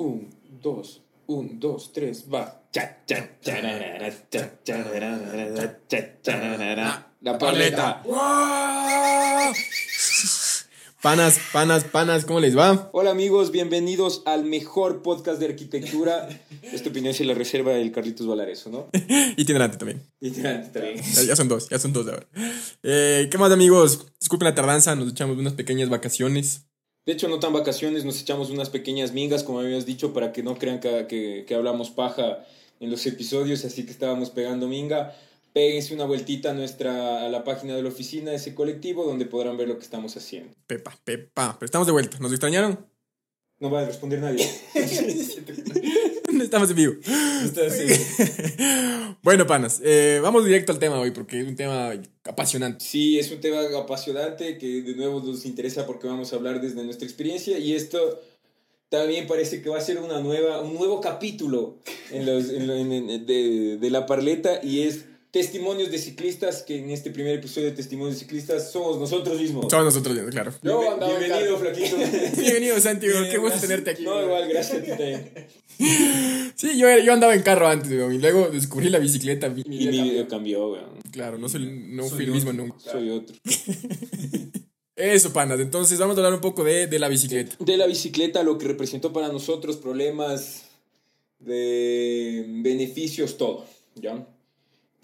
Un, dos, un, dos, tres, va. La paleta. Panas, panas, panas, ¿cómo les va? Hola amigos, bienvenidos al mejor podcast de arquitectura. Esta opinión se la reserva el Carlitos Valareso, ¿no? Itinerante también. Itinerante también. Ya, son dos, ya son dos ahora. Eh, ¿Qué más, amigos? Disculpen la tardanza, nos echamos unas pequeñas vacaciones. De hecho, no tan vacaciones, nos echamos unas pequeñas mingas, como habías dicho, para que no crean que, que, que hablamos paja en los episodios, así que estábamos pegando minga. Péguense una vueltita a, nuestra, a la página de la oficina de ese colectivo, donde podrán ver lo que estamos haciendo. Pepa, pepa. Pero estamos de vuelta. ¿Nos extrañaron? No va a responder nadie. Estamos en vivo. bueno, panas, eh, vamos directo al tema hoy porque es un tema apasionante. Sí, es un tema apasionante que de nuevo nos interesa porque vamos a hablar desde nuestra experiencia y esto también parece que va a ser una nueva, un nuevo capítulo en los, en, en, de, de la parleta y es testimonios de ciclistas, que en este primer episodio de testimonios de ciclistas somos nosotros mismos. Somos nosotros mismos, claro. Yo Bienvenido, Flaquito. Bienvenido, Santiago. Qué gusto tenerte aquí. No, igual, gracias a ti también. Sí, yo, yo andaba en carro antes, weón, y luego descubrí la bicicleta. Mi, y mi vida cambió, weón. Claro, no, soy, no soy fui el mismo nunca. Soy otro. Eso, panas. Entonces, vamos a hablar un poco de, de la bicicleta. De la bicicleta, lo que representó para nosotros, problemas, de beneficios, todo, ¿ya?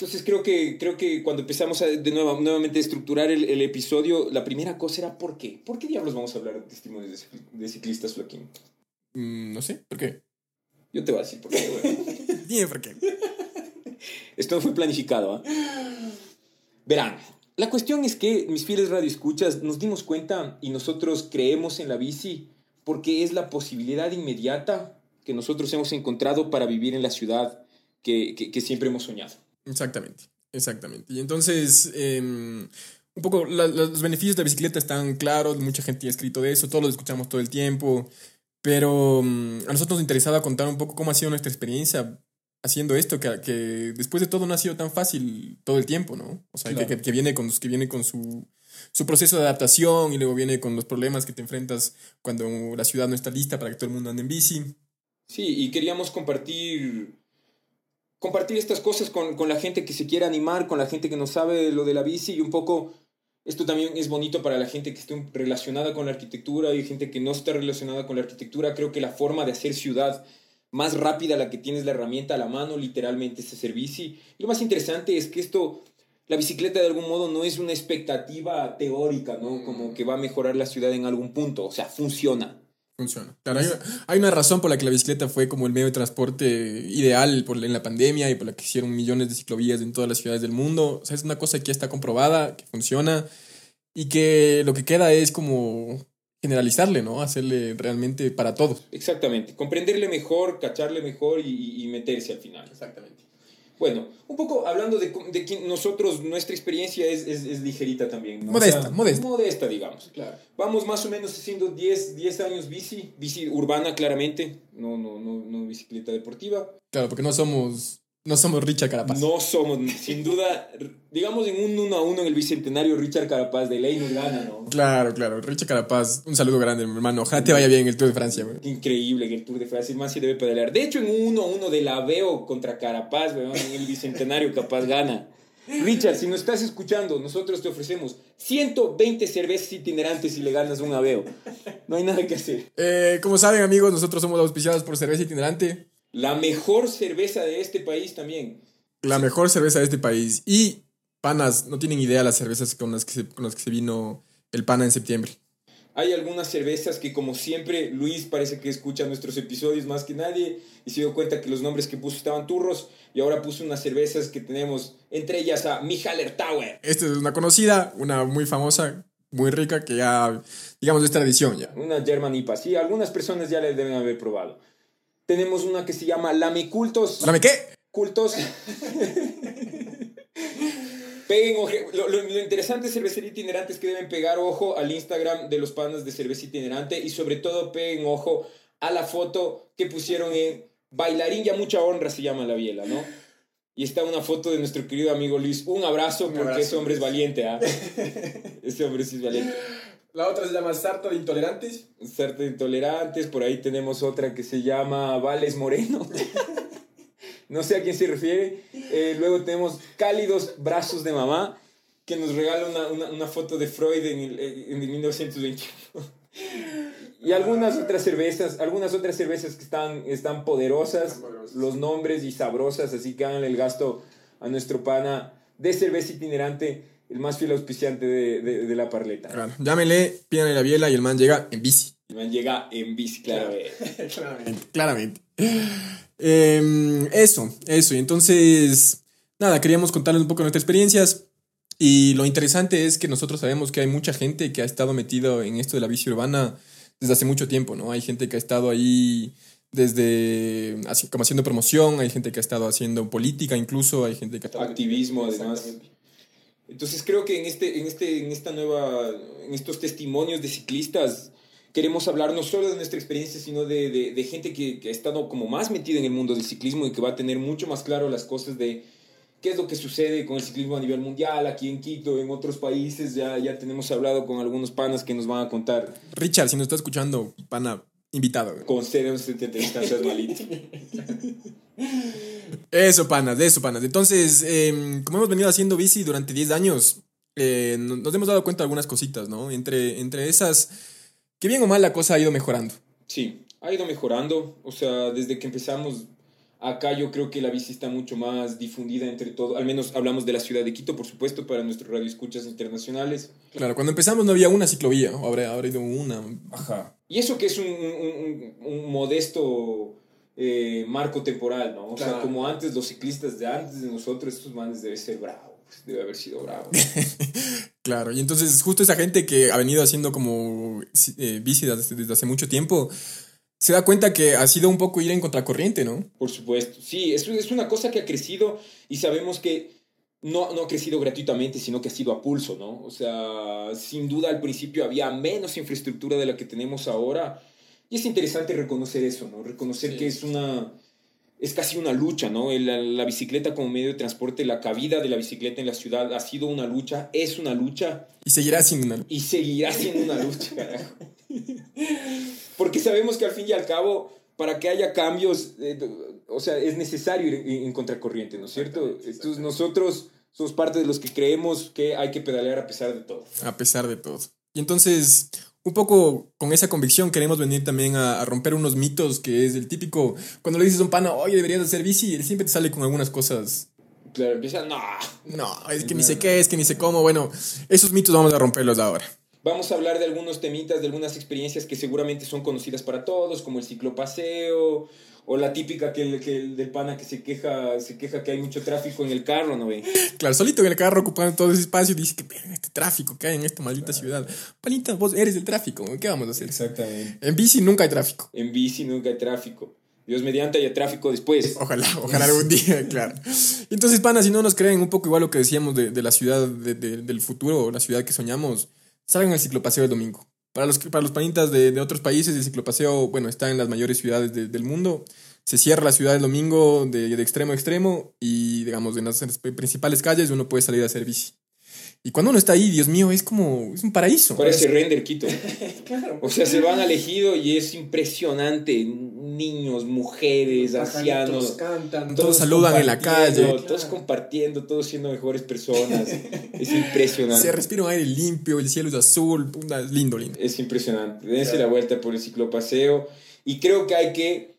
Entonces creo que, creo que cuando empezamos a de nuevo, nuevamente a estructurar el, el, episodio, la primera cosa era ¿por qué? ¿Por qué diablos vamos a hablar de testimonios de, de ciclistas, Joaquín? Mm, no sé, ¿por qué? Yo te voy a decir por qué, güey. Dime por qué. Esto fue planificado, ¿eh? Verán, la cuestión es que mis fieles radioescuchas nos dimos cuenta y nosotros creemos en la bici porque es la posibilidad inmediata que nosotros hemos encontrado para vivir en la ciudad que, que, que siempre hemos soñado. Exactamente, exactamente. Y entonces, eh, un poco la, la, los beneficios de la bicicleta están claros, mucha gente ha escrito de eso, todos lo escuchamos todo el tiempo, pero um, a nosotros nos interesaba contar un poco cómo ha sido nuestra experiencia haciendo esto, que, que después de todo no ha sido tan fácil todo el tiempo, ¿no? O sea, claro. que, que, viene con, que viene con su, su proceso de adaptación y luego viene con los problemas que te enfrentas cuando la ciudad no está lista para que todo el mundo ande en bici. Sí, y queríamos compartir compartir estas cosas con, con, la gente que se quiere animar, con la gente que no sabe lo de la bici y un poco esto también es bonito para la gente que esté relacionada con la arquitectura y gente que no está relacionada con la arquitectura. Creo que la forma de hacer ciudad más rápida, la que tienes la herramienta a la mano, literalmente es hacer bici. Y lo más interesante es que esto, la bicicleta de algún modo no es una expectativa teórica, ¿no? Como que va a mejorar la ciudad en algún punto, o sea, funciona. Funciona. Claro, hay, hay, una razón por la que la bicicleta fue como el medio de transporte ideal por, en la pandemia y por la que hicieron millones de ciclovías en todas las ciudades del mundo. O sea, es una cosa que ya está comprobada, que funciona y que lo que queda es como generalizarle, ¿no? Hacerle realmente para todos. Exactamente. Comprenderle mejor, cacharle mejor y, y meterse al final. Exactamente. Bueno, un poco hablando de, de que nosotros, nuestra experiencia es, es, es ligerita también. ¿no? Modesta, o sea, modesta. Modesta, digamos. Claro. Vamos más o menos haciendo 10, 10 años bici, bici urbana claramente, no, no, no, no bicicleta deportiva. Claro, porque no somos, no somos Richard Carapaz. No somos, sin duda, digamos en un 1 a 1 en el bicentenario, Richard Carapaz de ley nos gana, ¿no? Claro, claro, Richard Carapaz, un saludo grande, mi hermano. Ojalá te vaya bien el Tour de Francia, güey. Increíble que el Tour de Francia más se debe pedalear. De hecho, en un 1 a 1 de la Veo contra Carapaz, güey, en el bicentenario capaz gana. Richard, si nos estás escuchando, nosotros te ofrecemos 120 cervezas itinerantes y le ganas un aveo. No hay nada que hacer. Eh, como saben, amigos, nosotros somos auspiciados por Cerveza Itinerante. La mejor cerveza de este país también. La mejor cerveza de este país. Y, panas, no tienen idea las cervezas con las que se, con las que se vino el pana en septiembre. Hay algunas cervezas que, como siempre, Luis parece que escucha nuestros episodios más que nadie y se dio cuenta que los nombres que puso estaban turros y ahora puso unas cervezas que tenemos, entre ellas a Michaler Tower. Esta es una conocida, una muy famosa, muy rica, que ya, digamos, es tradición ya. Una German IPA, sí, algunas personas ya la deben haber probado. Tenemos una que se llama Lame Cultos. ¿Lame qué? Cultos. Peguen ojo. Lo, lo, lo, interesante de cervecería itinerante es que deben pegar ojo al Instagram de los panas de cerveza itinerante y sobre todo peguen ojo a la foto que pusieron en Bailarín ya mucha honra se llama la biela, ¿no? Y está una foto de nuestro querido amigo Luis. Un abrazo, porque Un abrazo. ese hombre es valiente, ¿ah? ¿eh? ese hombre sí es valiente. La otra se llama Sarta de Intolerantes. Sarta de Intolerantes, por ahí tenemos otra que se llama Vales Moreno. no sé a quién se refiere. Eh, luego tenemos Cálidos Brazos de Mamá, que nos regala una, una, una foto de Freud en el, en el 1921. y algunas otras cervezas, algunas otras cervezas que están, están poderosas, los nombres y sabrosas, así que hagan el gasto a nuestro pana de cerveza itinerante, el más fiel auspiciante de, de, de la parleta. Claro, llámenle, pídanle la biela y el man llega en bici. El man llega en bici, claramente. claramente. claramente. Eh, eso, eso. Y entonces, nada, queríamos contarles un poco nuestras experiencias. Y lo interesante es que nosotros sabemos que hay mucha gente que ha estado metido en esto de la bici urbana desde hace mucho tiempo, ¿no? Hay gente que ha estado ahí desde así, como haciendo promoción, hay gente que ha estado haciendo política incluso, hay gente que ha estado activismo además. Entonces creo que en este en este en esta nueva en estos testimonios de ciclistas queremos hablar no solo de nuestra experiencia, sino de, de, de gente que, que, ha estado como más metida en el mundo del ciclismo y que va a tener mucho más claro las cosas de qué es lo que sucede con el ciclismo a nivel mundial, aquí en Quito, en otros países. Ya, ya tenemos hablado con algunos panas que nos van a contar. Richard, si nos está escuchando, pana, invitado. Con cero circunstancias malitas. Eso, panas, eso, panas. Entonces, eh, como hemos venido haciendo bici durante 10 años, eh, nos hemos dado cuenta de algunas cositas, ¿no? Entre, entre esas, que bien o mal la cosa ha ido mejorando. Sí, ha ido mejorando. O sea, desde que empezamos acá yo creo que la bici está mucho más difundida entre todo. Al menos hablamos de la ciudad de Quito, por supuesto, para nuestros radioescuchas internacionales. Claro, cuando empezamos no había una ciclovía, ahora habrá ido una. Ajá. Y eso que es un, un, un modesto eh, marco temporal, ¿no? O claro. sea, como antes, los ciclistas de antes de nosotros, estos manes debe ser bravo. Debe haber sido bravo. claro, y entonces justo esa gente que ha venido haciendo como eh, bici desde, desde hace mucho tiempo, se da cuenta que ha sido un poco ir en contracorriente, ¿no? Por supuesto, sí, es, es una cosa que ha crecido y sabemos que no, no ha crecido gratuitamente, sino que ha sido a pulso, ¿no? O sea, sin duda al principio había menos infraestructura de la que tenemos ahora y es interesante reconocer eso, ¿no? Reconocer sí. que es una... Es casi una lucha, ¿no? La, la bicicleta como medio de transporte, la cabida de la bicicleta en la ciudad ha sido una lucha, es una lucha. Y seguirá siendo una lucha. Y seguirá siendo una lucha, carajo. Porque sabemos que al fin y al cabo, para que haya cambios, eh, o sea, es necesario ir en, en contracorriente, ¿no es cierto? Entonces nosotros somos parte de los que creemos que hay que pedalear a pesar de todo. A pesar de todo. Y entonces, un poco con esa convicción queremos venir también a, a, romper unos mitos que es el típico, cuando le dices a un pana, oye, deberías hacer bici, él siempre te sale con algunas cosas. Claro, empieza, no. No, es que no. ni sé qué, es que ni sé cómo. Bueno, esos mitos vamos a romperlos ahora. Vamos a hablar de algunos temitas, de algunas experiencias que seguramente son conocidas para todos, como el ciclopaseo, o la típica que el, que el del pana que se queja, se queja que hay mucho tráfico en el carro, ¿no ve? Claro, solito en el carro ocupando todo ese espacio, dice que este tráfico que hay en esta maldita claro. ciudad. Panita, vos eres el tráfico, ¿qué vamos a hacer? Exactamente. En bici nunca hay tráfico. En bici nunca hay tráfico. Dios mediante haya tráfico después. Ojalá, ojalá algún día, claro. Entonces, pana, si no nos creen un poco igual lo que decíamos de, de la ciudad de, de, del futuro, la ciudad que soñamos, salgan al ciclopaseo el domingo. Para los, para los panitas de, de otros países, el ciclopaseo, bueno, está en las mayores ciudades de, del mundo. Se cierra la ciudad el domingo de, de extremo a extremo y, digamos, en las principales calles uno puede salir a hacer bici. Y cuando uno está ahí, Dios mío, es como, es un paraíso. Parece render Quito. claro. O sea, se van al ejido y es impresionante. Niños, mujeres, ancianos. Cantan, todos, todos saludan en la calle. Todos compartiendo, todos siendo mejores personas. es impresionante. Se respira un aire limpio, el cielo es azul, lindo, lindo. Es impresionante. Dense claro. la vuelta por el ciclopaseo. Y creo que hay que,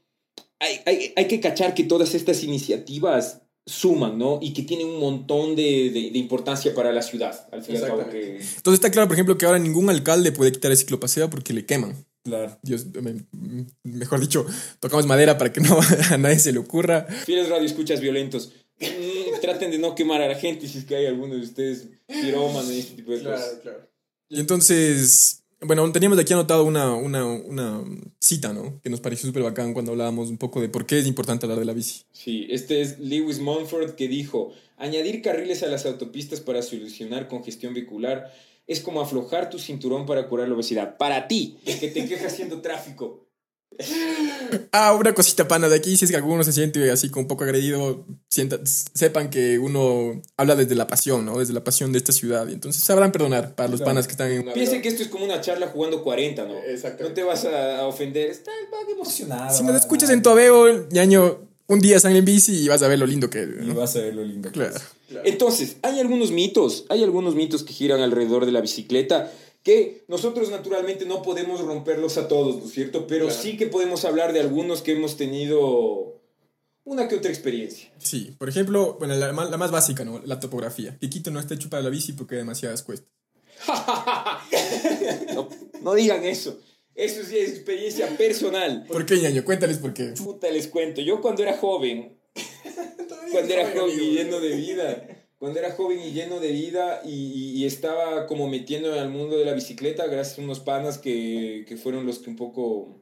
hay, hay, hay que cachar que todas estas iniciativas suman, ¿no? Y que tienen un montón de, de, de importancia para la ciudad, al fin y al cabo. Que... Entonces está claro, por ejemplo, que ahora ningún alcalde puede quitar el ciclopaseo porque le queman. Claro. Dios, mejor dicho, tocamos madera para que no a nadie se le ocurra. Fieles radio escuchas violentos. Traten de no quemar a la gente si es que hay alguno de ustedes pirómanos y este tipo de claro, cosas. Claro. Y entonces, bueno, teníamos aquí anotado una, una, una cita, ¿no? Que nos pareció súper bacán cuando hablábamos un poco de por qué es importante hablar de la bici. Sí, este es Lewis Monfort que dijo, añadir carriles a las autopistas para solucionar congestión vehicular es como aflojar tu cinturón para curar la obesidad. Para ti, que te quejas haciendo tráfico. Ah, una cosita pana de aquí, si es que alguno se siente así como un poco agredido, sienta, sepan que uno habla desde la pasión, ¿no? Desde la pasión de esta ciudad. Y entonces sabrán perdonar para los panas que están en... Piensen que esto es como una charla jugando 40, ¿no? Exactamente. No te vas a, a ofender. Está el bug emocionado. Si nos escuchas en tu aveo, ñaño, un día salen en bici y vas a ver lo lindo que... Y ¿no? vas a ver lo lindo que Claro. es. Entonces, hay algunos mitos, hay algunos mitos que giran alrededor de la bicicleta que nosotros naturalmente no podemos romperlos a todos, ¿no es cierto? Pero Claro. sí que podemos hablar de algunos que hemos tenido una que otra experiencia. Sí, por ejemplo, bueno, la, más básica, ¿no? La topografía. Que Quito no está hecho para la bici porque hay demasiadas cuestas. No, no digan eso. Eso sí es experiencia personal. ¿Por qué, ñaño? Cuéntales por qué. Puta, les cuento. Yo cuando era joven, cuando era joven y lleno de vida, cuando era joven y lleno de vida y, estaba como metiéndome al mundo de la bicicleta gracias a unos panas que, que fueron los que un poco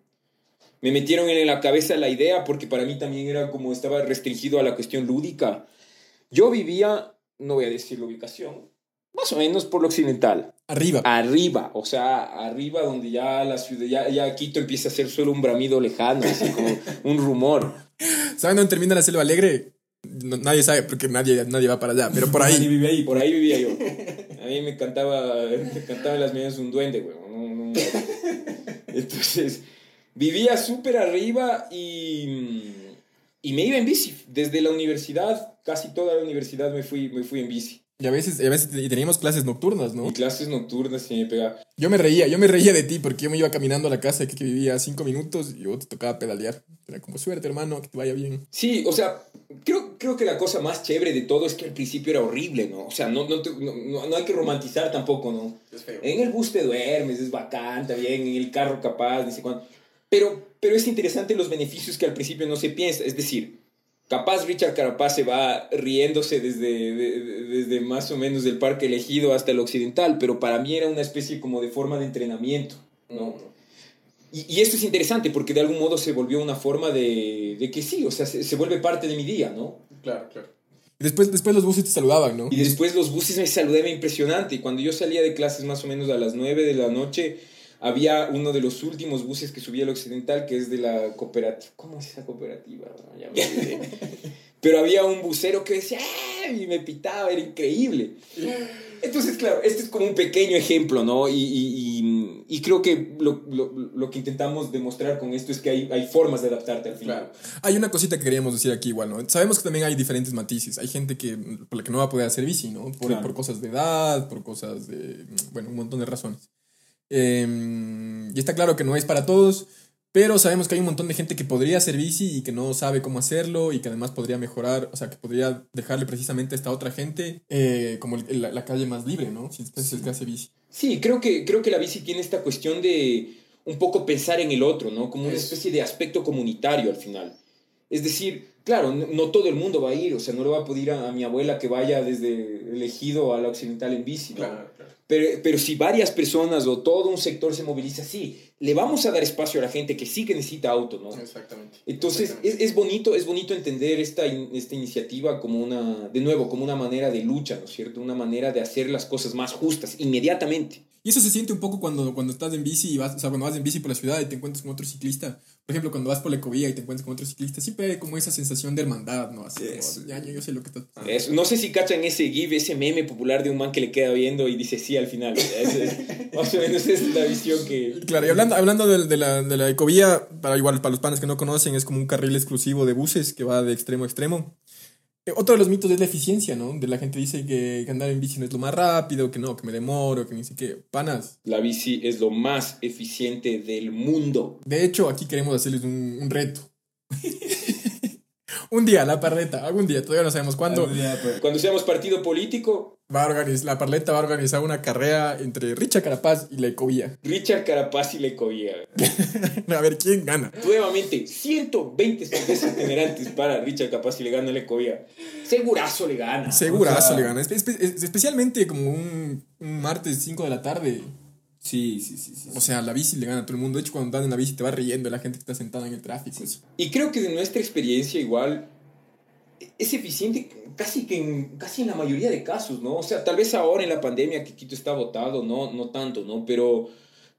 me metieron en la cabeza la idea porque para mí también era como estaba restringido a la cuestión lúdica. Yo vivía, no voy a decir la ubicación, más o menos por lo occidental Arriba. arriba, o sea, arriba donde ya la ciudad, ya, ya Quito empieza a ser solo un bramido lejano, así como un rumor. ¿Saben dónde termina la selva alegre? No- nadie sabe porque nadie, nadie va para allá, pero por Nadie ahí. vive ahí. Por ahí vivía yo. A mí me cantaba, me cantaba en las medias un duende, güey. no- no- Entonces, vivía súper arriba y, y me iba en bici. Desde la universidad, casi toda la universidad me fui, me fui en bici. Y a veces, a veces y teníamos clases nocturnas, ¿no? Y clases nocturnas y me pegaba. Yo me reía, yo me reía de ti porque yo me iba caminando a la casa que, que vivía cinco minutos y luego te tocaba pedalear. Era como suerte, hermano, que te vaya bien. Sí, o sea, creo, creo que la cosa más chévere de todo es que al principio era horrible, ¿no? O sea, no, no, te- no, no- no hay que romantizar tampoco, ¿no? Es feo. En el bus te duermes, es bacán, está bien, en el carro capaz, dice cuándo. Pero, pero es interesante los beneficios que al principio no se piensa. Es decir, capaz Richard Carapaz se va riéndose desde, de- de- desde más o menos del parque elegido hasta el occidental, pero para mí era una especie como de forma de entrenamiento, ¿no? Y, y esto es interesante porque de algún modo se volvió una forma de, de que sí, o sea, se, se vuelve parte de mi día, ¿no? Claro, claro. Y después, después los buses te saludaban, ¿no? Y después los buses me saludaban impresionante. Y cuando yo salía de clases más o menos a las 9 de la noche, había uno de los últimos buses que subía al occidental, que es de la cooperativa. ¿Cómo es esa cooperativa? Ya me. Pero había un busero que decía, ¡ah! y me pitaba, era increíble. Entonces, claro, este es como un pequeño ejemplo, ¿no? Y, y- y- y creo que lo, lo- lo que intentamos demostrar con esto es que hay, hay formas de adaptarte al final. Claro. Hay una cosita que queríamos decir aquí igual, ¿no? Sabemos que también hay diferentes matices. Hay gente que, por la que no va a poder hacer bici, ¿no? Por, Claro. por cosas de edad, por cosas de, bueno, un montón de razones. Eh, y está claro que no es para todos, pero sabemos que hay un montón de gente que podría hacer bici y que no sabe cómo hacerlo y que además podría mejorar, o sea, que podría dejarle precisamente a esta otra gente eh, como el- la, la calle más libre, ¿no? Si es, si es que hace bici. Sí, creo que, creo que la bici tiene esta cuestión de un poco pensar en el otro, ¿no? Como una especie de aspecto comunitario al final. Es decir, claro, no, no todo el mundo va a ir, o sea, no le va a pedir a, a mi abuela que vaya desde el ejido a la occidental en bici, ¿no? Claro. Pero, pero si varias personas o todo un sector se moviliza, sí, le vamos a dar espacio a la gente que sí que necesita auto, ¿no? Exactamente. Entonces, Exactamente. es, es bonito, es bonito entender esta, esta iniciativa como una, de nuevo, como una manera de lucha, ¿no es cierto? Una manera de hacer las cosas más justas, inmediatamente. Y eso se siente un poco cuando, cuando estás en bici y vas, o sea, cuando vas en bici por la ciudad y te encuentras con otro ciclista. Por ejemplo, cuando vas por la ecovía y te encuentras con otro ciclista, siempre hay como esa sensación de hermandad, ¿no? Así Yes. como, ya, yo, yo sé lo que estás pasando. Eso, no sé si cachan ese GIF, ese meme popular de un man que le queda viendo y dice sí al final. Es- más o menos es la visión que... Claro, y hablando, hablando de, de la, de la ecovía, para igual para los panes que no conocen, es como un carril exclusivo de buses que va de extremo a extremo. Eh, Otro de los mitos es la eficiencia, ¿no? De la gente dice que, andar en bici no es lo más rápido, que no, que me demoro, que ni sé qué. Panas. La bici es lo más eficiente del mundo. De hecho, aquí queremos hacerles un, un reto. un día, la parleta, algún día, todavía no sabemos cuándo. Día, pues, Cuando seamos partido político, Va a organizar, la parleta va a organizar una carrera entre Richa Carapaz y la ecovía. Richard Carapaz y le cobía. A ver quién gana. Nuevamente, 120 cervezas generantes para Richard Carapaz y le gana le cobía. Segurazo le gana. Segurazo O sea- le gana. Espe- espe- es- especialmente como un, un martes 5 de la tarde. Sí, sí, sí, sí. O sea, la bici le gana a todo el mundo. De hecho, cuando andas en la bici te va riendo la gente que está sentada en el tráfico. eso. Y creo que de nuestra experiencia igual es eficiente casi que en, casi en la mayoría de casos, ¿no? O sea, tal vez ahora en la pandemia que Quito está votado, no, no tanto, ¿no? Pero,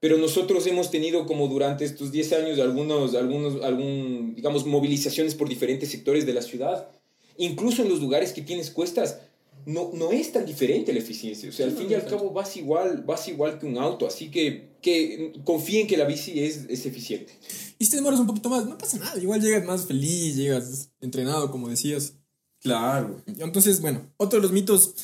pero nosotros hemos tenido como durante estos 10 años algunos, algunos, algún, digamos, movilizaciones por diferentes sectores de la ciudad. Incluso en los lugares que tienes cuestas, no, no es tan diferente la eficiencia. O sea, al fin y al cabo vas igual, vas igual que un auto. Así que, que confíen que la bici es, es eficiente. Y si te demoras un poquito más, no pasa nada. Igual llegas más feliz, llegas entrenado, como decías. Claro. Entonces, bueno, otro de los mitos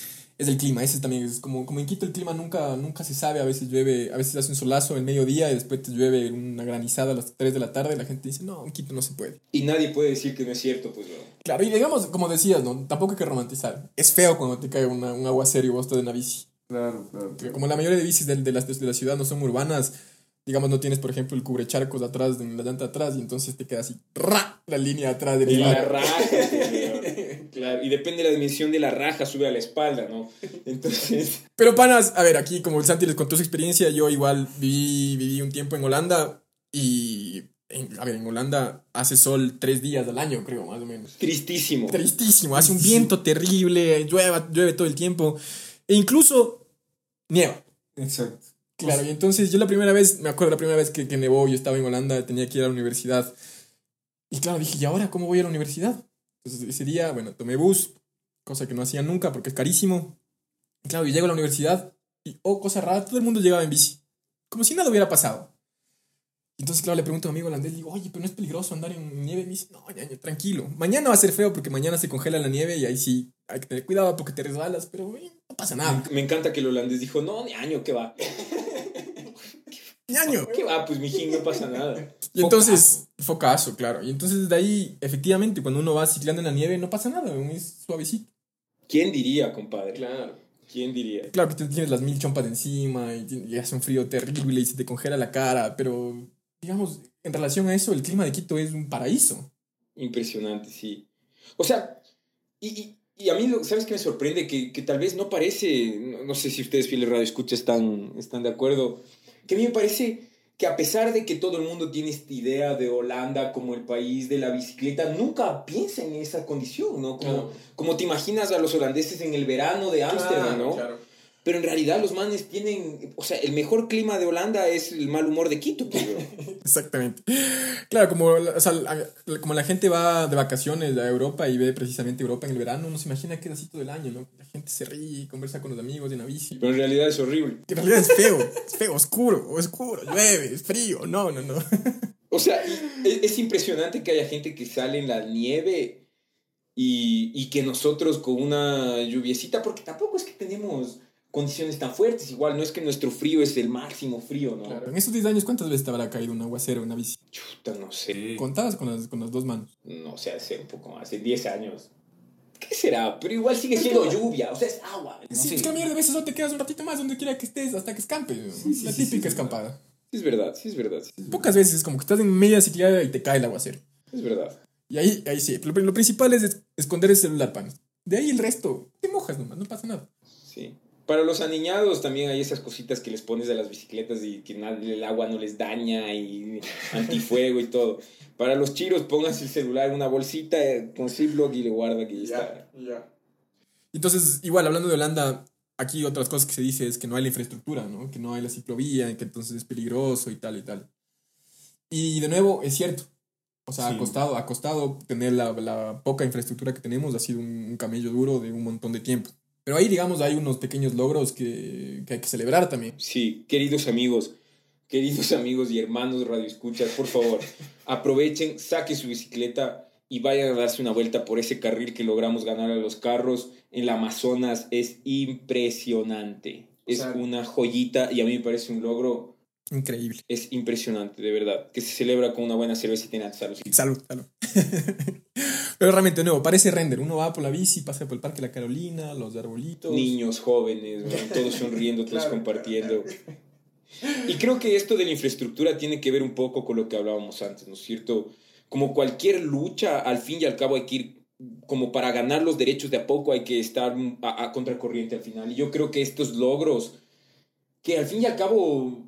es el clima. Ese también es como, como en Quito el clima nunca, nunca se sabe. A veces llueve, a veces hace un solazo el mediodía y después te llueve una granizada a las 3 de la tarde. Y la gente dice, no, en Quito no se puede. Y nadie puede decir que no es cierto, pues no. Claro, y digamos, como decías, ¿no? Tampoco hay que romantizar. Es feo cuando te cae una, un aguacero y vos estás en la bici. Claro, claro. Como la mayoría de bicis de, de, las, de la ciudad no son urbanas, digamos, no tienes, por ejemplo, el cubrecharcos atrás, en la llanta atrás, y entonces te queda así, ¡ra! la línea atrás de Y la la raja. Claro, y depende de la dimensión de la raja, sube a la espalda, ¿no? Entonces, Pero panas, a ver, aquí como el Santi les contó su experiencia, yo igual viví, viví un tiempo en Holanda y, en- a ver, en Holanda hace sol tres días al año, creo, más o menos. tristísimo. Tristísimo, hace un viento terrible, llueve, llueve todo el tiempo e incluso nieva. Exacto. Claro, y entonces yo la primera vez, me acuerdo la primera vez que, que nevó, yo estaba en Holanda, tenía que ir a la universidad. Y claro, dije, ¿y ahora cómo voy a la universidad? Entonces ese día, bueno, tomé bus, cosa que no hacía nunca porque es carísimo. Y claro, yo llego a la universidad y, oh, cosa rara, todo el mundo llegaba en bici. Como si nada hubiera pasado. Entonces, claro, le pregunto a mi amigo holandés, digo, oye, pero no es peligroso andar en nieve. Y me dice, no, ya, ya, tranquilo. Mañana va a ser feo porque mañana se congela la nieve y ahí sí hay que tener cuidado porque te resbalas, pero no pasa nada. Me encanta que el holandés dijo, no, ni año, ¿qué va? ¿Qué va? Pues, mijín, no pasa nada. Y entonces, focazo, claro. Y entonces de ahí, efectivamente, cuando uno va ciclando en la nieve, no pasa nada, es suavecito. ¿Quién diría, compadre? Claro. ¿Quién diría? Claro que te tienes las mil chompas de encima y, y hace un frío terrible y se te congela la cara, pero digamos, en relación a eso, el clima de Quito es un paraíso. Impresionante, sí. O sea, y, y, y a mí, ¿sabes qué me sorprende? Que, que tal vez no parece, no, no sé si ustedes, fieles radio escucha, están, están de acuerdo, que a mí me parece que a pesar de que todo el mundo tiene esta idea de Holanda como el país de la bicicleta, nunca piensa en esa condición, ¿no? Como, Claro. como te imaginas a los holandeses en el verano de Ámsterdam, ¿no? Pero en realidad los manes tienen, o sea, el mejor clima de Holanda es el mal humor de Quito, pues, bro. Exactamente. Claro, como, la- o sea, como la gente va de vacaciones a Europa y ve precisamente Europa en el verano, uno se imagina que es así todo el año, ¿no? La gente se ríe, conversa con los amigos en la bici. Pero en realidad es horrible. En realidad es feo, es feo, oscuro, oscuro, llueve, es frío, no, no, no. O sea, es, es impresionante que haya gente que sale en la nieve y, y que nosotros con una lluviecita, porque tampoco es que tenemos condiciones tan fuertes, igual no es que nuestro frío es el máximo frío, ¿no? En estos 10 años, ¿cuántas veces te habrá caído un aguacero una bici? Chuta, no sé. Contadas con las, con las dos manos. No sé, hace un poco más, hace 10 años. ¿Qué será? Pero igual sigue siendo lluvia, o sea, es agua. No sí, sé. es que la mayoría de veces solo te quedas un ratito más donde quiera que estés hasta que escampe. ¿no? sí, la sí, típica sí, escampada. Sí, es verdad, sí es verdad, sí Pocas veces es como que estás en media ciclada y te cae el aguacero. es verdad. Y ahí, ahí sí. Lo, lo principal es es- esconder el celular, pan. De ahí el resto, te mojas nomás, no pasa nada. Sí. Para los aniñados también hay esas cositas que les pones a las bicicletas y que el agua no les daña y antifuego y todo. Para los chiros, pónganse el celular en una bolsita eh, con Ziploc y le guarda que ya está. Entonces, igual, hablando de Holanda, aquí otras cosas que se dice es que no hay la infraestructura, ¿no? Que no hay la ciclovía, que entonces es peligroso y tal y tal. Y de nuevo, es cierto. O sea, Sí. ha, costado, ha costado tener la, la poca infraestructura que tenemos, ha sido un, un camello duro de un montón de tiempo. Pero ahí, digamos, hay unos pequeños logros que, que hay que celebrar también. Sí, queridos amigos, queridos amigos y hermanos radioescuchas, por favor, aprovechen, saquen su bicicleta y vayan a darse una vuelta por ese carril que logramos ganar a los carros en la Amazonas. Es impresionante. Es sea- una joyita y a mí me parece un logro Increíble. es impresionante, de verdad. Que se celebra con una buena cervecita en salud. Salud, salud. Pero realmente, de nuevo, parece render. Uno va por la bici, pasa por el Parque La Carolina, los arbolitos. Niños, jóvenes, todos sonriendo, todos Claro, compartiendo. Y creo que esto de la infraestructura tiene que ver un poco con lo que hablábamos antes, ¿no es cierto? Como cualquier lucha, al fin y al cabo hay que ir, como para ganar los derechos de a poco hay que estar a, a contracorriente al final. Y yo creo que estos logros, que al fin y al cabo,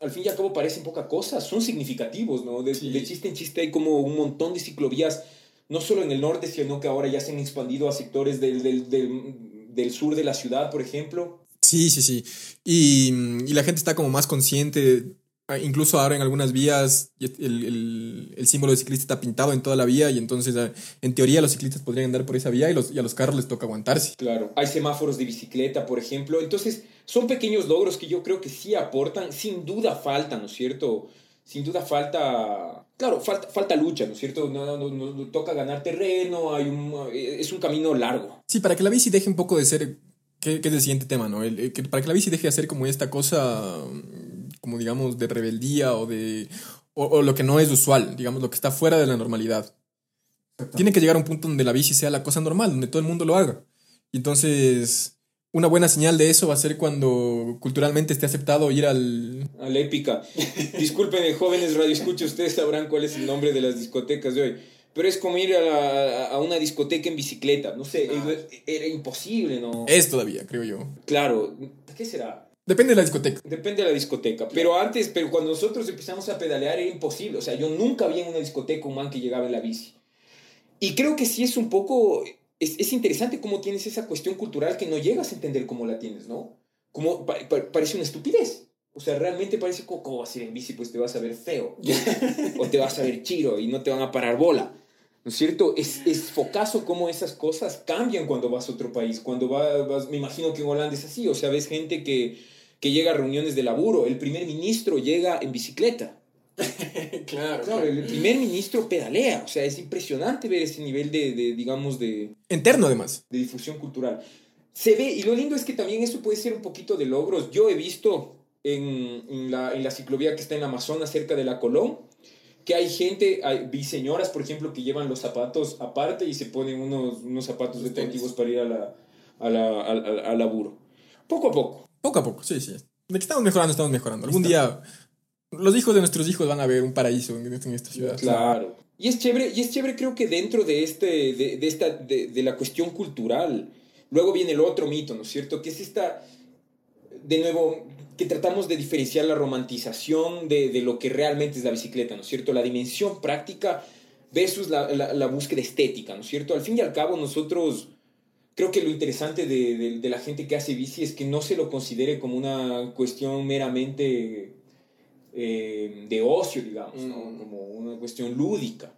al fin y al cabo parecen poca cosa, son significativos, ¿no? De, Sí. de chiste en chiste hay como un montón de ciclovías, no solo en el norte, sino que ahora ya se han expandido a sectores del, del, del, del sur de la ciudad, por ejemplo. Sí, sí, sí. Y, y la gente está como más consciente ah, incluso ahora en algunas vías el, el- el símbolo de ciclista está pintado en toda la vía y entonces ah, en teoría los ciclistas podrían andar por esa vía y, los, y a los carros les toca aguantarse. Claro, hay semáforos de bicicleta, por ejemplo. Entonces, son pequeños logros que yo creo que sí aportan. Sin duda falta, ¿no es cierto? Sin duda falta. Claro, falta, falta lucha, ¿no es cierto? No, no, no, no, toca ganar terreno, hay un, es un camino largo. Sí, para que la bici deje un poco de ser, que, que es el siguiente tema, ¿no? El- el que- para que la bici deje de ser como esta cosa, como digamos, de rebeldía o de... O, o lo que no es usual, digamos, lo que está fuera de la normalidad. Tiene que llegar a un punto donde la bici sea la cosa normal, donde todo el mundo lo haga. Y entonces, una buena señal de eso va a ser cuando culturalmente esté aceptado ir al... A la épica. Disculpen, jóvenes radioescuchas, ustedes sabrán cuál es el nombre de las discotecas de hoy. Pero es como ir a, la- a una discoteca en bicicleta. No sé, era, era imposible, ¿no? Es todavía, creo yo. Claro, ¿qué será? Depende de la discoteca. Depende de la discoteca. Pero antes, pero cuando nosotros empezamos a pedalear era imposible. O sea, yo nunca vi en una discoteca un man que llegaba en la bici. Y creo que sí es un poco... Es, es interesante cómo tienes esa cuestión cultural que no llegas a entender cómo la tienes, ¿no? Como pa- pa- parece una estupidez. O sea, realmente parece como, ¿cómo vas a ir en bici? Pues te vas a ver feo. o te vas a ver chiro y no te van a parar bola. ¿No es cierto? Es, es focazo cómo esas cosas cambian cuando vas a otro país. Cuando va- vas, me imagino que en Holanda es así. O sea, ves gente que, que llega a reuniones de laburo. El primer ministro llega en bicicleta. claro. Claro, el primer ministro pedalea. O sea, es impresionante ver ese nivel de, de, digamos, de, Interno, además. de difusión cultural. Se ve, y lo lindo es que también eso puede ser un poquito de logros. Yo he visto en, en la, en la ciclovía que está en Amazonas, cerca de la Colón, que hay gente, hay, vi señoras, por ejemplo, que llevan los zapatos aparte y se ponen unos, unos zapatos deportivos para ir a la, a la, al, al- al laburo. Poco a poco. Poco a poco, sí, sí. De que estamos mejorando, estamos mejorando. Algún día los hijos de nuestros hijos van a ver un paraíso en, esta ciudad. Claro. Y es chévere, y es chévere creo que dentro de, este, de, de esta, de, la cuestión cultural, luego viene el otro mito, ¿no es cierto? Que es esta, de nuevo, que tratamos de diferenciar la romantización de, lo que realmente es la bicicleta, ¿no es cierto? La dimensión práctica versus la, búsqueda estética, ¿no es cierto? Al fin y al cabo nosotros, creo que lo interesante de, de la gente que hace bici es que no se lo considere como una cuestión meramente eh, de ocio, digamos, ¿no? Mm. como una cuestión lúdica.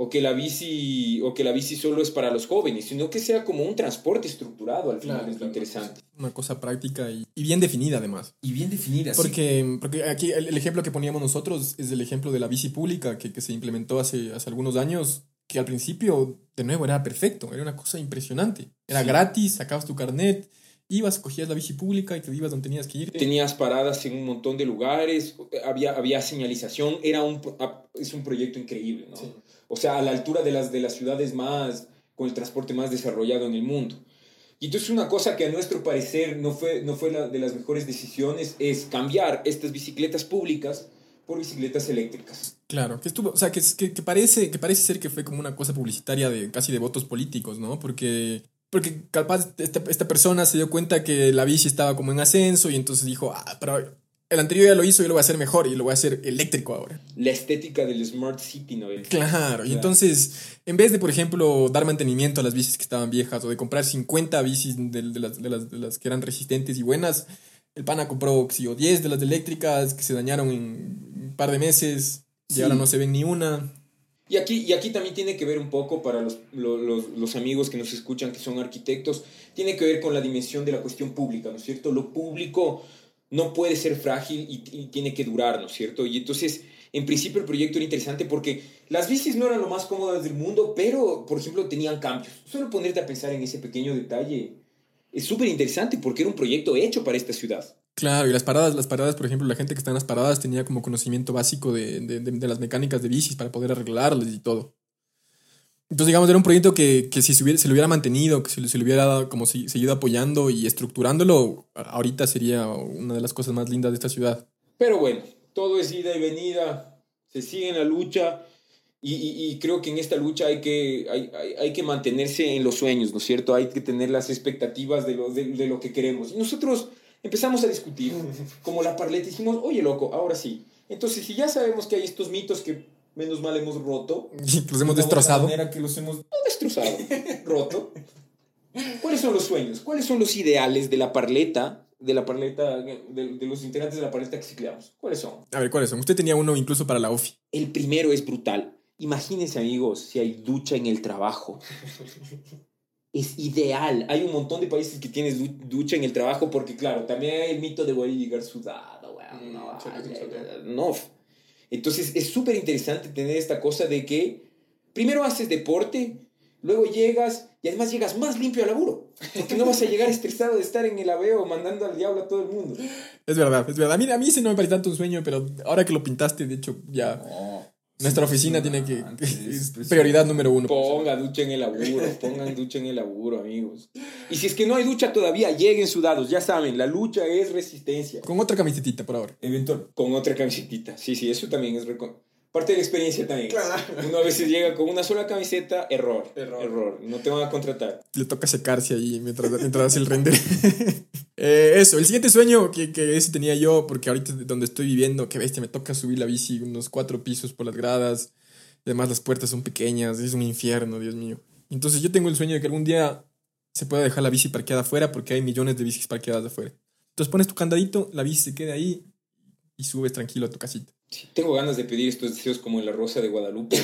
O que, la bici, o que la bici solo es para los jóvenes, sino que sea como un transporte estructurado al final, Claro, es lo claro. interesante. Una cosa práctica y, y bien definida, además. Y bien definida. sí. Porque, porque aquí el, el ejemplo que poníamos nosotros es el ejemplo de la bici pública que, que se implementó hace, hace algunos años, que al principio, de nuevo, era perfecto, era una cosa impresionante. Era Sí. gratis, sacabas tu carnet, ibas, cogías la bici pública y te ibas donde tenías que ir. Tenías paradas en un montón de lugares, había, había señalización, era un, ah, es un proyecto increíble, ¿no? Sí. O sea, a la altura de las, de las ciudades más, con el transporte más desarrollado en el mundo. Y entonces una cosa que a nuestro parecer no fue, no fue la de las mejores decisiones es cambiar estas bicicletas públicas por bicicletas eléctricas. Claro, que estuvo, o sea, que, que, que parece, que parece ser que fue como una cosa publicitaria de casi de votos políticos, ¿no? Porque, porque capaz esta, esta persona se dio cuenta que la bici estaba como en ascenso y entonces dijo, ah, pero el anterior ya lo hizo, yo lo voy a hacer mejor y lo voy a hacer eléctrico ahora. La estética del Smart City, ¿no? El- Claro, y Claro. entonces, en vez de, por ejemplo, dar mantenimiento a las bicis que estaban viejas o de comprar 50 bicis de, de las, de, las, de las que eran resistentes y buenas, el pana compró o 10 de las eléctricas que se dañaron en un par de meses y Sí. ahora no se ven ni una. Y aquí, y aquí también tiene que ver un poco para los, lo- los, los amigos que nos escuchan, que son arquitectos, tiene que ver con la dimensión de la cuestión pública, ¿no es cierto? Lo público no puede ser frágil y, y tiene que durar, ¿no es cierto? Y entonces, en principio el proyecto era interesante porque las bicis no eran lo más cómodas del mundo, pero, por ejemplo, tenían cambios. Solo ponerte a pensar en ese pequeño detalle es súper interesante porque era un proyecto hecho para esta ciudad. Claro, y las paradas, las paradas, por ejemplo, la gente que está en las paradas tenía como conocimiento básico de, de, de- de las mecánicas de bicis para poder arreglarlas y todo. Entonces, digamos, era un proyecto que, que si se, hubiera- se lo hubiera mantenido, que se, se le hubiera como si, seguido apoyando y estructurándolo, ahorita sería una de las cosas más lindas de esta ciudad. Pero bueno, todo es ida y venida, se sigue en la lucha y, y- y creo que en esta lucha hay que, hay, hay- hay que mantenerse en los sueños, ¿no es cierto? Hay que tener las expectativas de lo, de, de lo que queremos. Y nosotros empezamos a discutir, como la parleta, dijimos, oye loco, ahora sí. Entonces, si ya sabemos que hay estos mitos que menos mal hemos roto, Y los hemos De destrozado. manera que los hemos no destrozado, roto, ¿cuáles son los sueños? ¿Cuáles son los ideales de la parleta de la paleta, de, de los integrantes de la paleta que cicleamos. ¿Cuáles son? A ver, ¿cuáles son? Usted tenía uno incluso para la OFI. El primero es brutal. Imagínense, amigos, si hay ducha en el trabajo. Es ideal. Hay un montón de países que tienes du- ducha en el trabajo porque, claro, también hay el mito de voy a llegar sudado, weón. Mm, No, choque. no. Entonces, es súper interesante tener esta cosa de que primero haces deporte, luego llegas y además llegas más limpio al laburo. Porque no vas a llegar estresado de estar en el aveo mandando al diablo a todo el mundo. Es verdad, es verdad. A mí, a mí ese no me parece tanto un sueño, pero ahora que lo pintaste, de hecho, ya nuestra oficina tiene que... Es prioridad número uno. Ponga ducha en el laburo, pongan ducha en el laburo, amigos. Y si es que no hay ducha todavía, lleguen sudados, ya saben, la lucha es resistencia. Con otra camisetita por ahora. Eventual. Con otra camisetita, sí, sí, eso también es reco- parte de la experiencia también. Uno a veces llega con una sola camiseta, error, Error. error, no te van a contratar. Le toca secarse ahí mientras, mientras hace el render. Eh, eso, el siguiente sueño que, que ese tenía yo, porque ahorita donde estoy viviendo, que bestia, me toca subir la bici unos cuatro pisos por las gradas. Además, las puertas son pequeñas, es un infierno, Dios mío. Entonces, yo tengo el sueño de que algún día se pueda dejar la bici parqueada afuera, porque hay millones de bicis parqueadas afuera. Entonces, pones tu candadito, la bici se queda ahí y subes tranquilo a tu casita. Sí, tengo ganas de pedir estos deseos como en la Rosa de Guadalupe.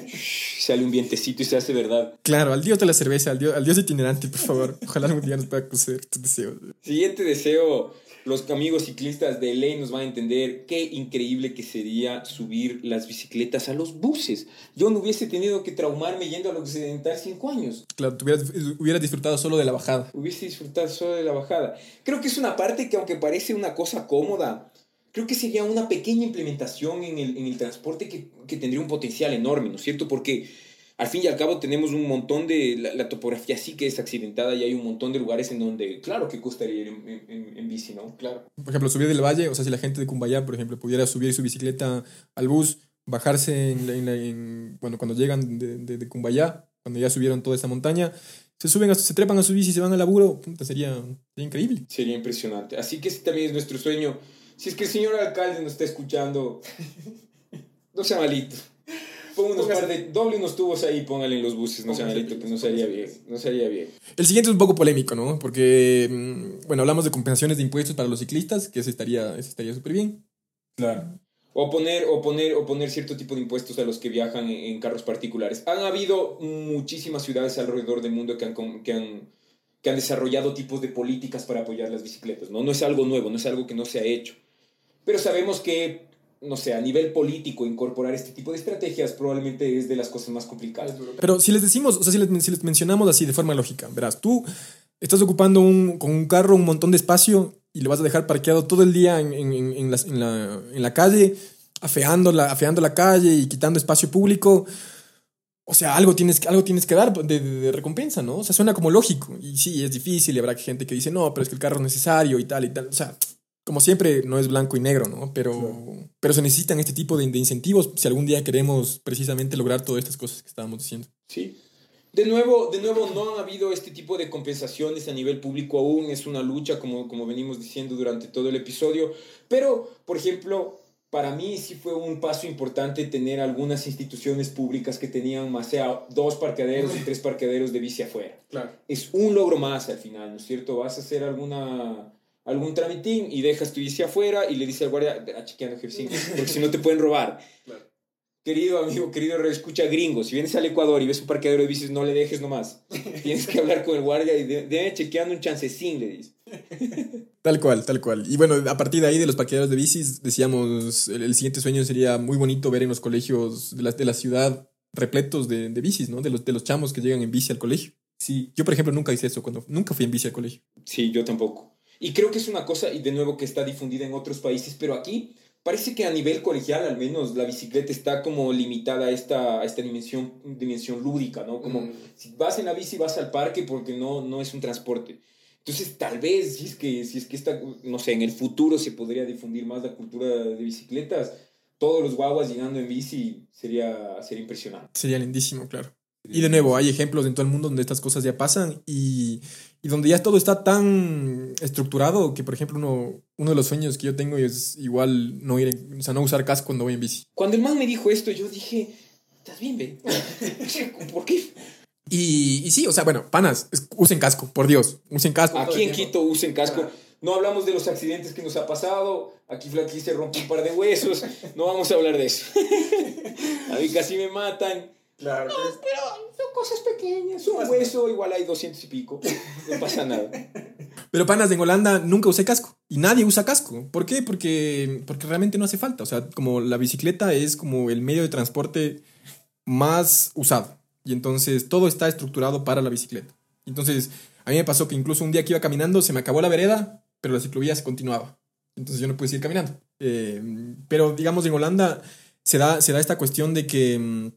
Sale un vientecito y se hace verdad. Claro, al dios de la cerveza, al dios, al dios itinerante, por favor. Ojalá algún día nos pueda conceder tus deseos. Siguiente deseo, los amigos ciclistas de ley nos van a entender qué increíble que sería subir las bicicletas a los buses. Yo no hubiese tenido que traumarme yendo a los occidental cinco años. Claro, hubieras, hubieras disfrutado solo de la bajada. Hubiese disfrutado solo de la bajada. Creo que es una parte que aunque parece una cosa cómoda, creo que sería una pequeña implementación en el, en el transporte que, que tendría un potencial enorme, ¿no es cierto? Porque al fin y al cabo tenemos un montón de... La, la topografía sí que es accidentada y hay un montón de lugares en donde, claro que costaría ir en, en- en- bici, ¿no? Claro. Por ejemplo, subir del valle, o sea, si la gente de Cumbayá, por ejemplo, pudiera subir su bicicleta al bus, bajarse en, la- en la- en- bueno, cuando llegan de, de, de Cumbayá, cuando ya subieron toda esa montaña, se suben, se trepan a su bici y se van al laburo, sería, sería increíble. Sería impresionante. Así que ese también es nuestro sueño. Si es que el señor alcalde nos está escuchando, no sea malito. Ponga unos par de, doble unos tubos ahí, póngale en los buses, no sea malito, que no sería bien, no sería bien. El siguiente es un poco polémico, ¿no? Porque, mm, bueno, hablamos de compensaciones de impuestos para los ciclistas, que ese estaría ese estaría súper bien. Claro. O poner, o, poner, o poner cierto tipo de impuestos a los que viajan en, en carros particulares. Han habido muchísimas ciudades alrededor del mundo que han, que, han, que han desarrollado tipos de políticas para apoyar las bicicletas. ¿no? no es algo nuevo, no es algo que no se ha hecho. Pero sabemos que, no sé, a nivel político, incorporar este tipo de estrategias probablemente es de las cosas más complicadas. Pero si les decimos, o sea, si les, si les mencionamos así de forma lógica, verás, tú estás ocupando un, con un carro un montón de espacio y lo vas a dejar parqueado todo el día en, en, en, en la, en la calle, afeando la, afeando la calle y quitando espacio público. O sea, algo tienes, algo tienes que dar de, de- de recompensa, ¿no? O sea, suena como lógico. Y sí, es difícil y habrá gente que dice, no, pero es que el carro es necesario y tal y tal. O sea, como siempre, no es blanco y negro, ¿no? Pero, pero se necesitan este tipo de, de incentivos si algún día queremos precisamente lograr todas estas cosas que estábamos diciendo. Sí. De nuevo, de nuevo, no han habido este tipo de compensaciones a nivel público aún. Es una lucha, como, como venimos diciendo durante todo el episodio. Pero, por ejemplo, para mí sí fue un paso importante tener algunas instituciones públicas que tenían más sea dos parqueaderos y tres parqueaderos de bici afuera. Claro. Es un logro más al final, ¿no es cierto? Vas a hacer alguna algún tramitín y dejas tu bici afuera y le dices al guardia, a chequeando F5, porque si no te pueden robar. Claro. Querido amigo, querido escucha gringo, si vienes al Ecuador y ves un parqueadero de bicis, no le dejes nomás. Tienes que hablar con el guardia y de, de chequeando un chancecín, le dices. Tal cual, tal cual. Y bueno, a partir de ahí de los parqueaderos de bicis, decíamos, el, el siguiente sueño sería muy bonito ver en los colegios de la, de la ciudad repletos de, de bicis, ¿no? De los, de los chamos que llegan en bici al colegio. Sí. Yo, por ejemplo, nunca hice eso, cuando nunca fui en bici al colegio. Sí, yo tampoco. Y creo que es una cosa, y de nuevo, que está difundida en otros países, pero aquí parece que a nivel colegial, al menos, la bicicleta está como limitada a esta, a esta dimensión, dimensión lúdica, ¿no? Como Mm. si vas en la bici, vas al parque porque no, no es un transporte. Entonces, tal vez, si es que, si es que esta, no sé, en el futuro se podría difundir más la cultura de bicicletas, todos los guaguas llegando en bici sería, sería impresionante. Sería lindísimo, claro. Y de nuevo, hay ejemplos en todo el mundo donde estas cosas ya pasan y, y donde ya todo está tan estructurado que, por ejemplo, uno, uno de los sueños que yo tengo es igual no ir, en- o sea, no usar casco cuando voy en bici. Cuando el man me dijo esto, yo dije, ¿estás bien, ve? ¿Por qué? Y, y sí, o sea, bueno, panas, es- usen casco, por Dios, usen casco. Aquí en. Quito usen casco. No hablamos de los accidentes que nos ha pasado. Aquí Flaky se rompe un par de huesos. No vamos a hablar de eso. a mí casi me matan. Claro. No, pero son cosas pequeñas. Un hueso, igual hay 200 y pico. No pasa nada. Pero panas, en Holanda nunca usé casco. Y nadie usa casco. ¿Por qué? Porque, porque realmente no hace falta. O sea, como la bicicleta es como el medio de transporte más usado. Y entonces todo está estructurado para la bicicleta. Entonces, a mí me pasó que incluso un día que iba caminando se me acabó la vereda, pero la ciclovía se continuaba. Entonces yo no pude seguir caminando. Eh, pero digamos, en Holanda se da, se da esta cuestión de que mm,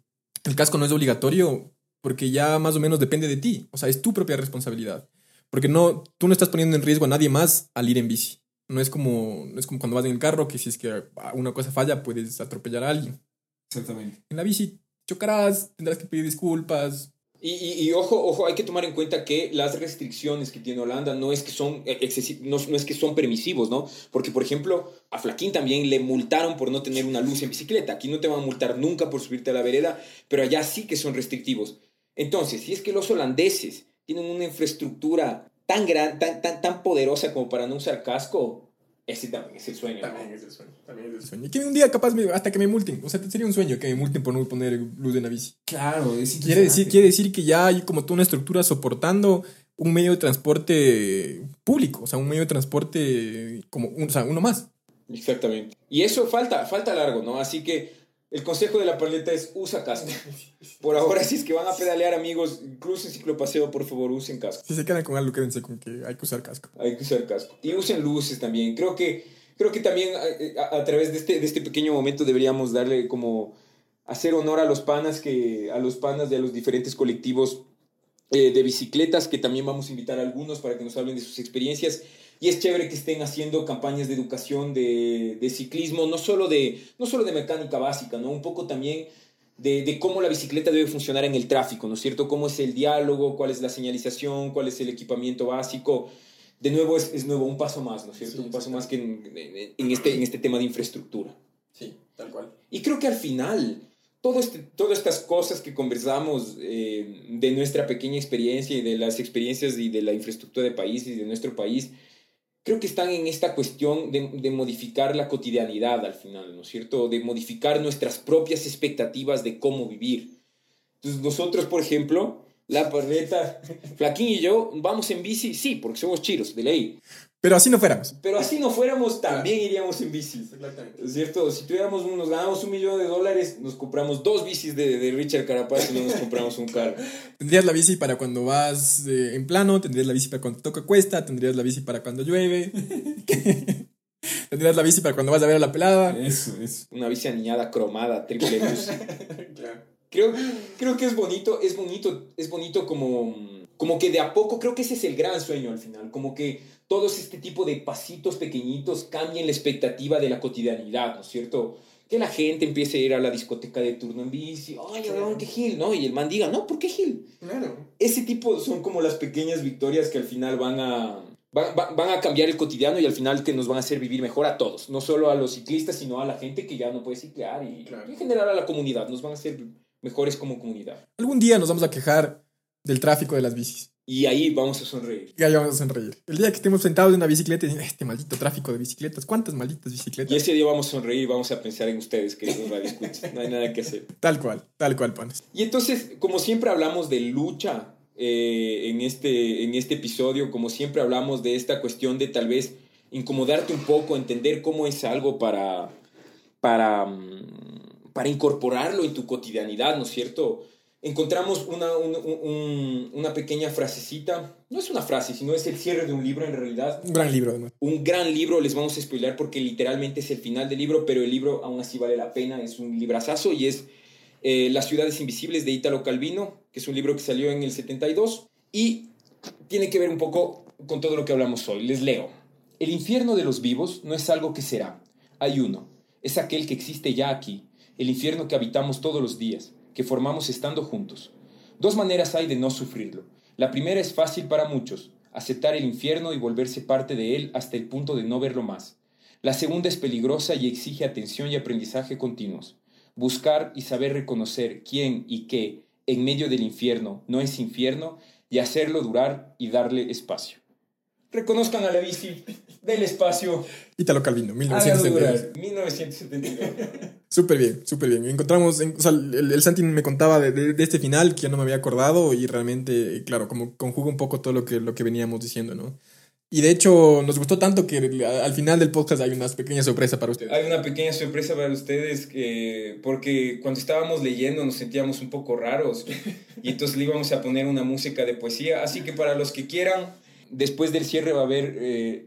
el casco no es obligatorio porque ya más o menos depende de ti. O sea, es tu propia responsabilidad. Porque no, tú no estás poniendo en riesgo a nadie más al ir en bici. No es como, no es como cuando vas en el carro que si es que una cosa falla puedes atropellar a alguien. Exactamente. En la bici chocarás, tendrás que pedir disculpas. Y, ojo, ojo, hay que tomar en cuenta que las restricciones que tiene Holanda no es que son no, no es que son permisivos, ¿no? Porque, por ejemplo, a Flaquín también le multaron por no tener una luz en bicicleta. Aquí no te van a multar nunca por subirte a la vereda, pero allá sí que son restrictivos. Entonces, si es que los holandeses tienen una infraestructura tan gran, tan, tan, tan poderosa como para no usar casco, ese también es el sueño. ¿no? es el sueño. También es el sueño. Y que un día capaz me- hasta que me multen. O sea, sería un sueño que me multen por no poner luz en la bici. Claro, es Quiere decir, quiere decir que ya hay como toda una estructura soportando un medio de transporte público, o sea, un medio de transporte como, un- o sea, uno más. Exactamente. Y eso falta, falta largo, ¿no? Así que el consejo de la paleta es usa casco. Por ahora, si es que van a pedalear, amigos, crucen ciclopaseo, por favor, usen casco. Si se quedan con algo, quédense con que hay que usar casco. Hay que usar casco. Y usen luces también. Creo que, creo que también eh, a, a través de este, de este pequeño momento deberíamos darle como hacer honor a los panas que a los panas de los diferentes colectivos eh, de bicicletas que también vamos a invitar a algunos para que nos hablen de sus experiencias y es chévere que estén haciendo campañas de educación de, de ciclismo no solo de no solo de mecánica básica no un poco también de, de cómo la bicicleta debe funcionar en el tráfico no es cierto cómo es el diálogo cuál es la señalización cuál es el equipamiento básico. De nuevo es, es nuevo un paso más no es cierto Sí, un paso más que en, en- en este en este tema de infraestructura. Sí, tal cual. y creo que al final, todo este, todas estas cosas que conversamos eh, de nuestra pequeña experiencia y de las experiencias y de la infraestructura de país y de nuestro país, creo que están en esta cuestión de, modificar la cotidianidad al final, ¿no es cierto? De modificar nuestras propias expectativas de cómo vivir. Entonces nosotros, por ejemplo, la parreta, Flaquín y yo, vamos en bici, sí, porque somos chiros, de ley. Pero así no fuéramos. Pero así no fuéramos, también iríamos en bici. Exactamente. ¿Es cierto? Si tuviéramos un- nos ganamos un millón de dólares, nos compramos dos bicis de, de Richard Carapaz y no nos compramos un carro. Tendrías la bici para cuando vas eh, en plano, tendrías la bici para cuando toca cuesta, tendrías la bici para cuando llueve, tendrías la bici para cuando vas a ver a la pelada. Eso, eso. Una bici aniñada, cromada, triple luz. Creo, creo que es bonito, es bonito, es bonito como, como que de a poco, creo que ese es el gran sueño al final, como que todos este tipo de pasitos pequeñitos cambien la expectativa de la cotidianidad, ¿no es cierto? Que la gente empiece a ir a la discoteca de turno en bici, ay, weón, qué Gil, ¿no? Y el man diga, no, ¿por qué Gil? Claro. ese tipo son como las pequeñas victorias que al final van a, van a cambiar el cotidiano y al final que nos van a hacer vivir mejor a todos. No solo a los ciclistas, sino a la gente que ya no puede ciclar y, Claro. y en general a la comunidad. Nos van a hacer mejores como comunidad. Algún día nos vamos a quejar del tráfico de las bicis. Y ahí vamos a sonreír. Y ahí vamos a sonreír. El día que estemos sentados en una bicicleta y dicen, este maldito tráfico de bicicletas, ¿cuántas malditas Y bicicletas? ese día vamos a sonreír y vamos a pensar en ustedes, queridos radioescuchas. No hay nada que hacer. Tal cual, tal cual, panes. Y entonces, como siempre hablamos de lucha eh, en, este, en este episodio, como siempre hablamos de esta cuestión de tal vez incomodarte un poco, entender cómo es algo para, para, mm, para incorporarlo en tu cotidianidad, ¿no es cierto? Encontramos una, un- un- una pequeña frasecita, no es una frase, sino es el cierre de un libro en realidad, Un gran libro, además. un gran libro, les vamos a spoiler porque literalmente es el final del libro, pero el libro aún así vale la pena, es un librazazo y es eh, Las ciudades invisibles de Italo Calvino, que es un libro que salió en el 72 y tiene que ver un poco con todo lo que hablamos hoy. Les leo. El infierno de los vivos no es algo que será, hay uno, es aquel que existe ya aquí, el infierno que habitamos todos los días, que formamos estando juntos. Dos maneras hay de no sufrirlo. La primera es fácil para muchos, aceptar el infierno y volverse parte de él hasta el punto de no verlo más. La segunda es peligrosa y exige atención y aprendizaje continuos. Buscar y saber reconocer quién y qué en medio del infierno no es infierno y hacerlo durar y darle espacio. reconozcan a la bici del espacio. Ítalo Calvino, Háganlo 1972. durar. 1972. Súper bien, súper bien. Encontramos, en- o sea, el, el Santi me contaba de, de- de este final que yo no me había acordado y realmente, claro, como conjuga un poco todo lo que, lo que veníamos diciendo, ¿no? Y de hecho, nos gustó tanto que al final del podcast hay una pequeña sorpresa para ustedes. Hay una pequeña sorpresa para ustedes que, porque cuando estábamos leyendo nos sentíamos un poco raros y entonces le íbamos a poner una música de poesía. Así que para los que quieran, después del cierre va a haber eh,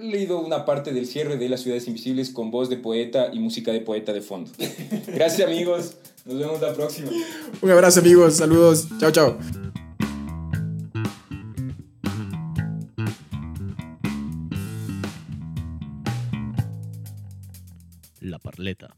leído una parte del cierre de Las Ciudades Invisibles con voz de poeta y música de poeta de fondo. Gracias amigos, nos vemos la próxima. Un abrazo, amigos. Saludos. Chao, chao. La Parleta.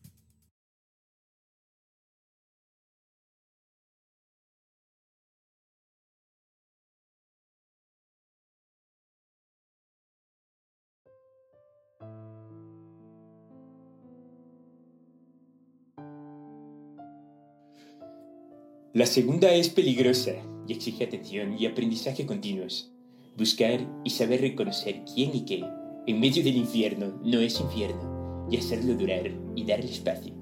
La segunda es peligrosa y exige atención y aprendizaje continuos. Buscar y saber reconocer quién y qué en medio del infierno no es infierno y hacerlo durar y darle espacio.